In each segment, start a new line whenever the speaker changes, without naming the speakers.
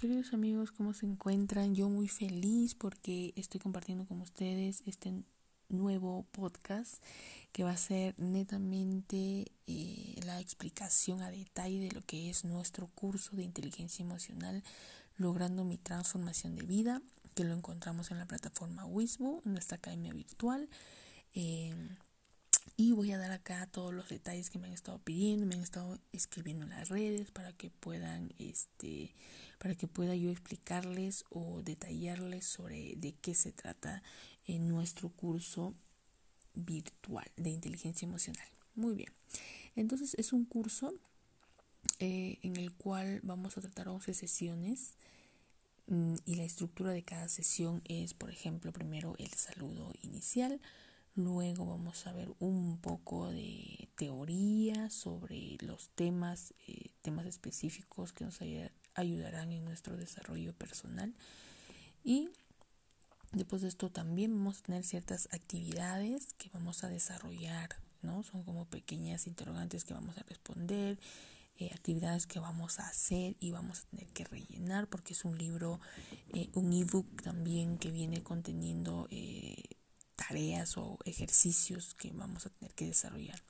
queridos amigos, ¿cómo se encuentran? Yo muy feliz porque estoy compartiendo con ustedes este nuevo podcast que va a ser netamente eh, la explicación a detalle de lo que es nuestro curso de inteligencia emocional logrando mi transformación de vida que lo encontramos en la plataforma Wisbo, en nuestra academia virtual. Y voy a dar acá todos los detalles que me han estado pidiendo, me han estado escribiendo en las redes para que puedan, este, para que pueda yo explicarles o detallarles sobre de qué se trata en nuestro curso virtual de inteligencia emocional. Muy bien. Entonces es un curso eh, en el cual vamos a tratar 11 sesiones mm, y la estructura de cada sesión es, por ejemplo, primero el saludo inicial, Luego vamos a ver un poco de teoría sobre los temas, eh, temas específicos que nos ayudarán en nuestro desarrollo personal. Y después de esto también vamos a tener ciertas actividades que vamos a desarrollar, ¿no? Son como pequeñas interrogantes que vamos a responder, eh, actividades que vamos a hacer y vamos a tener que rellenar porque es un libro, eh, un ebook también que viene conteniendo tareas o ejercicios que vamos a tener que desarrollar.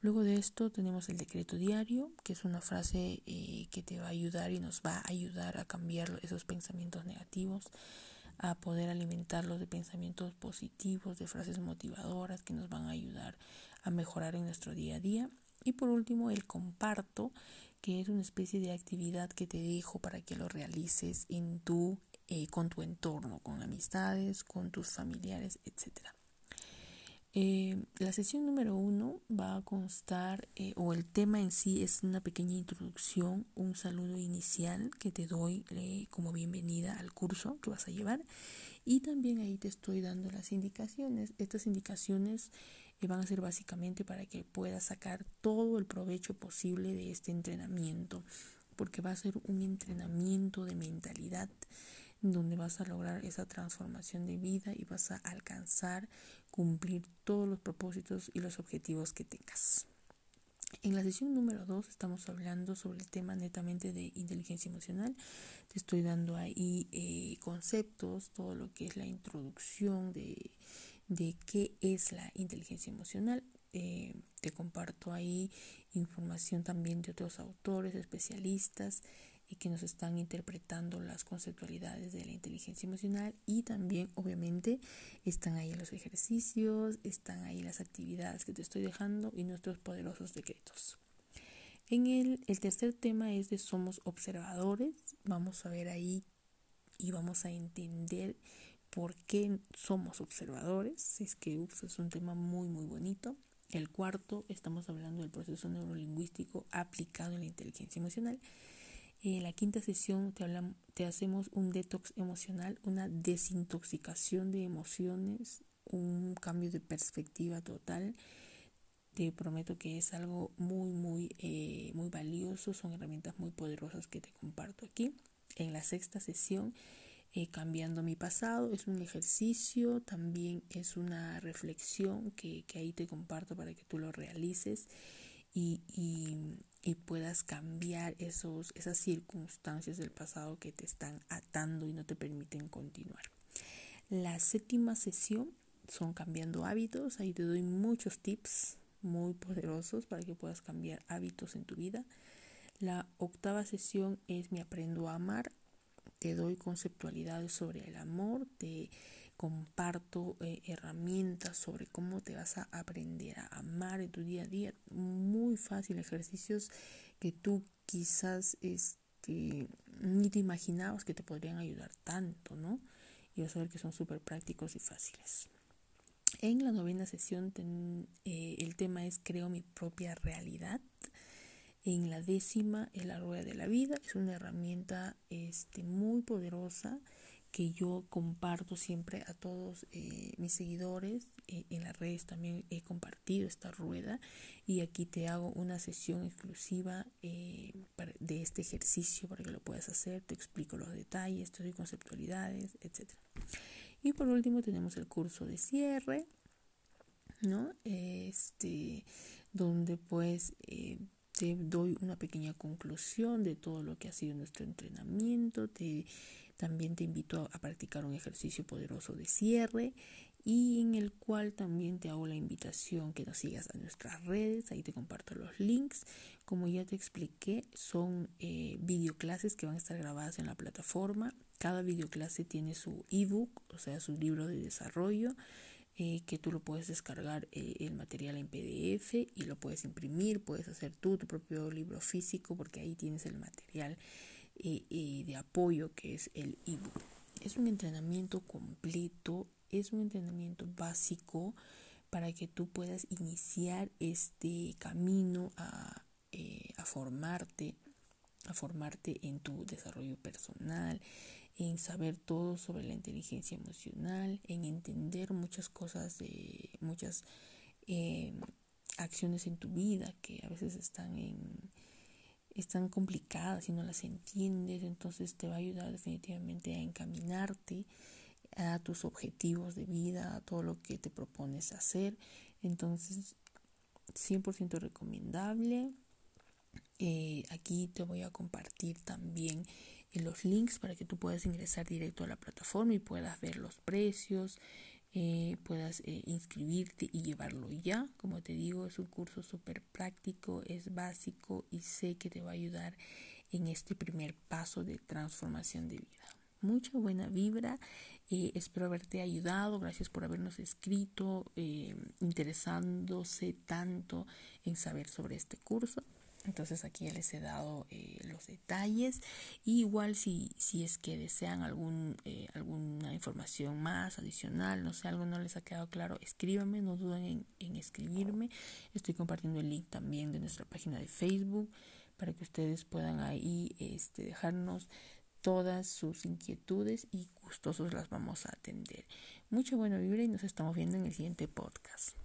Luego de esto tenemos el decreto diario, que es una frase eh, que te va a ayudar y nos va a ayudar a cambiar esos pensamientos negativos, a poder alimentarlos de pensamientos positivos, de frases motivadoras que nos van a ayudar a mejorar en nuestro día a día. Y por último, el comparto, que es una especie de actividad que te dejo para que lo realices en tu eh, con tu entorno, con amistades, con tus familiares, etc. Eh, la sesión número uno va a constar, eh, o el tema en sí es una pequeña introducción, un saludo inicial que te doy como bienvenida al curso que vas a llevar. Y también ahí te estoy dando las indicaciones. Estas indicaciones van a ser básicamente para que puedas sacar todo el provecho posible de este entrenamiento, porque va a ser un entrenamiento de mentalidad donde vas a lograr esa transformación de vida y vas a alcanzar, cumplir todos los propósitos y los objetivos que tengas. En la sesión número 2 estamos hablando sobre el tema netamente de inteligencia emocional. Te estoy dando ahí eh, conceptos, todo lo que es la introducción de, de qué es la inteligencia emocional. Eh, te comparto ahí información también de otros autores, especialistas y que nos están interpretando las conceptualidades de la inteligencia emocional y también obviamente están ahí los ejercicios, están ahí las actividades que te estoy dejando y nuestros poderosos decretos. En el, el tercer tema es de somos observadores, vamos a ver ahí y vamos a entender por qué somos observadores, es que ups, es un tema muy muy bonito. El cuarto, estamos hablando del proceso neurolingüístico aplicado en la inteligencia emocional. En la quinta sesión te, te hacemos un detox emocional, una desintoxicación de emociones, un cambio de perspectiva total. Te prometo que es algo muy, muy, eh, muy valioso. Son herramientas muy poderosas que te comparto aquí. En la sexta sesión, eh, cambiando mi pasado, es un ejercicio, también es una reflexión que, que ahí te comparto para que tú lo realices y, y puedas cambiar esos, esas circunstancias del pasado que te están atando y no te permiten continuar. La séptima sesión son cambiando hábitos. Ahí te doy muchos tips muy poderosos para que puedas cambiar hábitos en tu vida. La octava sesión es mi aprendo a amar. Te doy conceptualidades sobre el amor, te comparto eh, herramientas sobre cómo te vas a aprender a amar en tu día a día. Muy fácil, ejercicios que tú quizás este, ni te imaginabas que te podrían ayudar tanto, ¿no? Y vas a ver que son súper prácticos y fáciles. En la novena sesión eh, el tema es creo mi propia realidad. En la décima es la rueda de la vida. Es una herramienta este, muy poderosa que yo comparto siempre a todos eh, mis seguidores. Eh, en las redes también he compartido esta rueda y aquí te hago una sesión exclusiva eh, de este ejercicio para que lo puedas hacer. Te explico los detalles, te doy conceptualidades, etc. Y por último tenemos el curso de cierre, ¿no? Este, donde pues te doy una pequeña conclusión de todo lo que ha sido nuestro entrenamiento. Te, también te invito a practicar un ejercicio poderoso de cierre y en el cual también te hago la invitación que nos sigas a nuestras redes. Ahí te comparto los links. Como ya te expliqué, son eh, videoclases que van a estar grabadas en la plataforma. Cada videoclase tiene su ebook, o sea, su libro de desarrollo. Eh, que tú lo puedes descargar eh, el material en PDF y lo puedes imprimir, puedes hacer tú tu propio libro físico porque ahí tienes el material eh, de apoyo que es el ebook. Es un entrenamiento completo, es un entrenamiento básico para que tú puedas iniciar este camino a, a formarte, a formarte en tu desarrollo personal, en saber todo sobre la inteligencia emocional, en entender muchas cosas de muchas eh, acciones en tu vida que a veces están en están complicadas y no las entiendes, entonces te va a ayudar definitivamente a encaminarte a tus objetivos de vida, a todo lo que te propones hacer. Entonces, 100% recomendable. Eh, aquí te voy a compartir también los links para que tú puedas ingresar directo a la plataforma y puedas ver los precios, eh, puedas eh, inscribirte y llevarlo ya. Como te digo, es un curso súper práctico, es básico y sé que te va a ayudar en este primer paso de transformación de vida. Mucha buena vibra, eh, espero haberte ayudado, gracias por habernos escrito, interesándose tanto en saber sobre este curso. Entonces aquí ya les he dado eh, los detalles. igual si, si es que desean algún, eh, alguna información más adicional, no sé, algo no les ha quedado claro, escríbanme, no duden en, en escribirme. Estoy compartiendo el link también de nuestra página de Facebook para que ustedes puedan ahí este, dejarnos todas sus inquietudes y gustosos las vamos a atender. Mucha buena vibra y nos estamos viendo en el siguiente podcast.